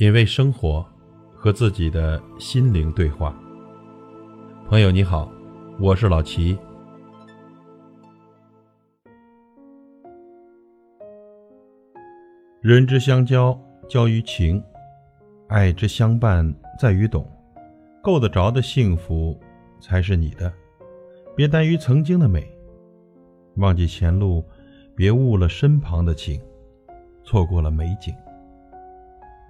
品味生活，和自己的心灵对话。朋友你好，我是老齐。人之相交，交于情；爱之相伴，在于懂。够得着的幸福，才是你的。别耽于曾经的美，忘记前路，别误了身旁的情，错过了美景。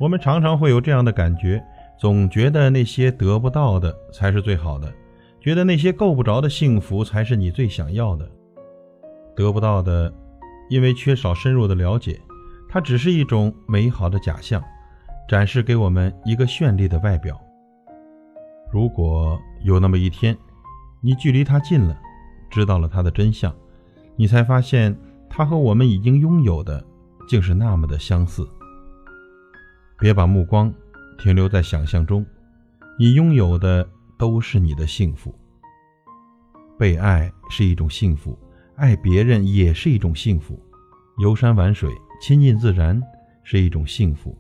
我们常常会有这样的感觉，总觉得那些得不到的才是最好的，觉得那些够不着的幸福才是你最想要的。得不到的，因为缺少深入的了解，它只是一种美好的假象，展示给我们一个绚丽的外表。如果有那么一天，你距离它近了，知道了它的真相，你才发现它和我们已经拥有的，竟是那么的相似。别把目光停留在想象中，你拥有的都是你的幸福。被爱是一种幸福，爱别人也是一种幸福。游山玩水，亲近自然是一种幸福。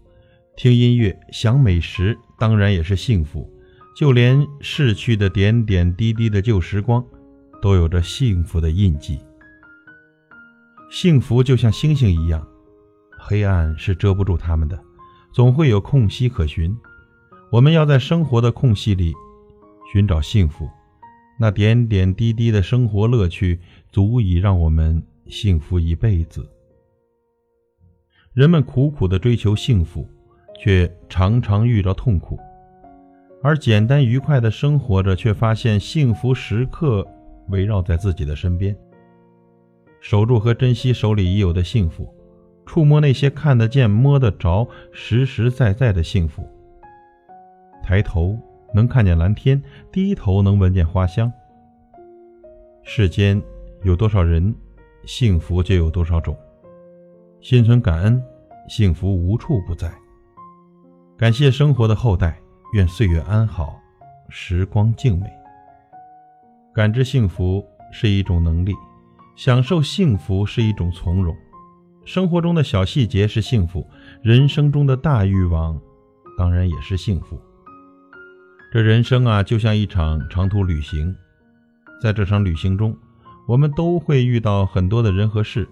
听音乐，享美食，当然也是幸福。就连逝去的点点滴滴的旧时光，都有着幸福的印记。幸福就像星星一样，黑暗是遮不住它们的。总会有空隙可寻，我们要在生活的空隙里寻找幸福。那点点滴滴的生活乐趣，足以让我们幸福一辈子。人们苦苦的追求幸福，却常常遇到痛苦；而简单愉快的生活着，却发现幸福时刻围绕在自己的身边。守住和珍惜手里已有的幸福。触摸那些看得见、摸得着、实实在在的幸福。抬头能看见蓝天，低头能闻见花香。世间有多少人，幸福就有多少种。心存感恩，幸福无处不在。感谢生活的后代，愿岁月安好，时光静美。感知幸福是一种能力，享受幸福是一种从容。生活中的小细节是幸福，人生中的大欲望，当然也是幸福。这人生啊，就像一场长途旅行，在这场旅行中，我们都会遇到很多的人和事，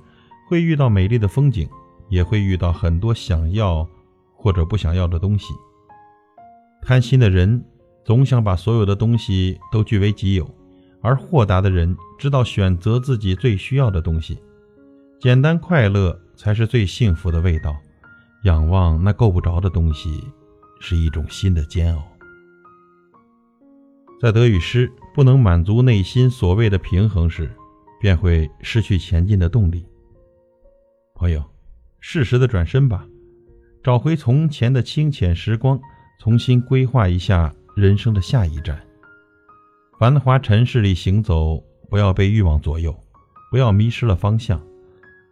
会遇到美丽的风景，也会遇到很多想要或者不想要的东西。贪心的人总想把所有的东西都据为己有，而豁达的人知道选择自己最需要的东西。简单快乐才是最幸福的味道，仰望那够不着的东西，是一种新的煎熬。在得与失不能满足内心所谓的平衡时，便会失去前进的动力。朋友，适时的转身吧，找回从前的清浅时光，重新规划一下人生的下一站。繁华尘世里行走，不要被欲望左右，不要迷失了方向。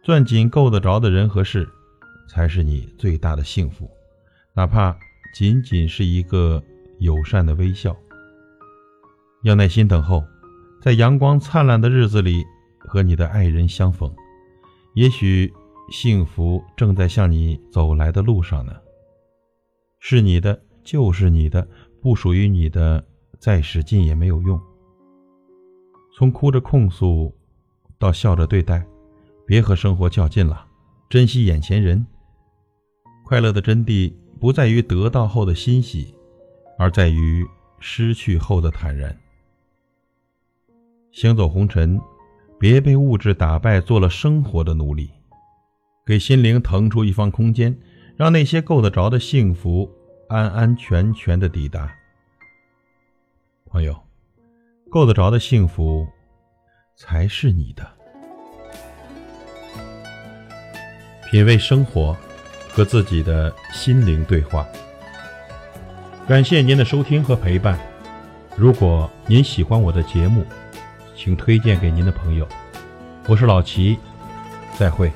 攥紧够得着的人和事，才是你最大的幸福，哪怕仅仅是一个友善的微笑。要耐心等候，在阳光灿烂的日子里和你的爱人相逢。也许幸福正在向你走来的路上呢。是你的就是你的，不属于你的再使劲也没有用。从哭着控诉到笑着对待。别和生活较劲了，珍惜眼前人。快乐的真谛不在于得到后的欣喜，而在于失去后的坦然。行走红尘，别被物质打败，做了生活的奴隶。给心灵腾出一方空间，让那些够得着的幸福安安全全的抵达。朋友，够得着的幸福，才是你的。品味生活，和自己的心灵对话。感谢您的收听和陪伴。如果您喜欢我的节目，请推荐给您的朋友。我是老齐，再会。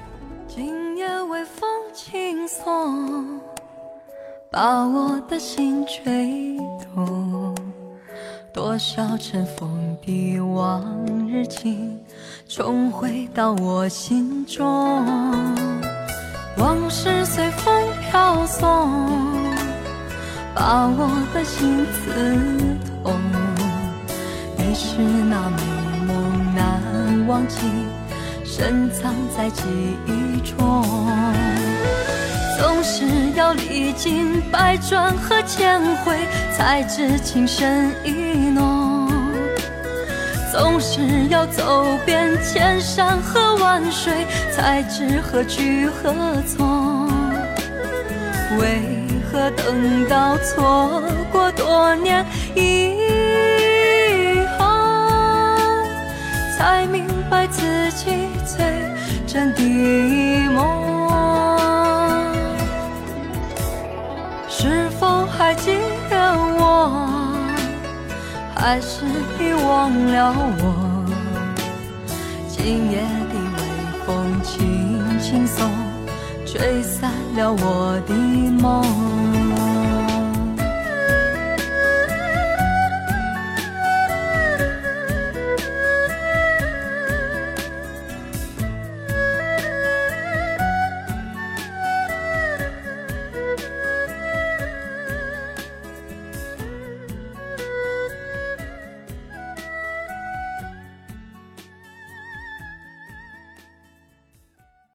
今夜微风轻送，把我的心吹动。多少尘封的往日情，重回到我心中。往事随风飘送，把我的心刺痛。你是那美梦难忘记，深藏在记忆中。总是要历经百转和千回，才知情深意浓。总是要走遍千山和万水，才知何去何从。为何等到错过多年以后，才明白自己最真的梦？是否还记？还是遗忘了我？今夜的微风轻轻送，吹散了我的梦。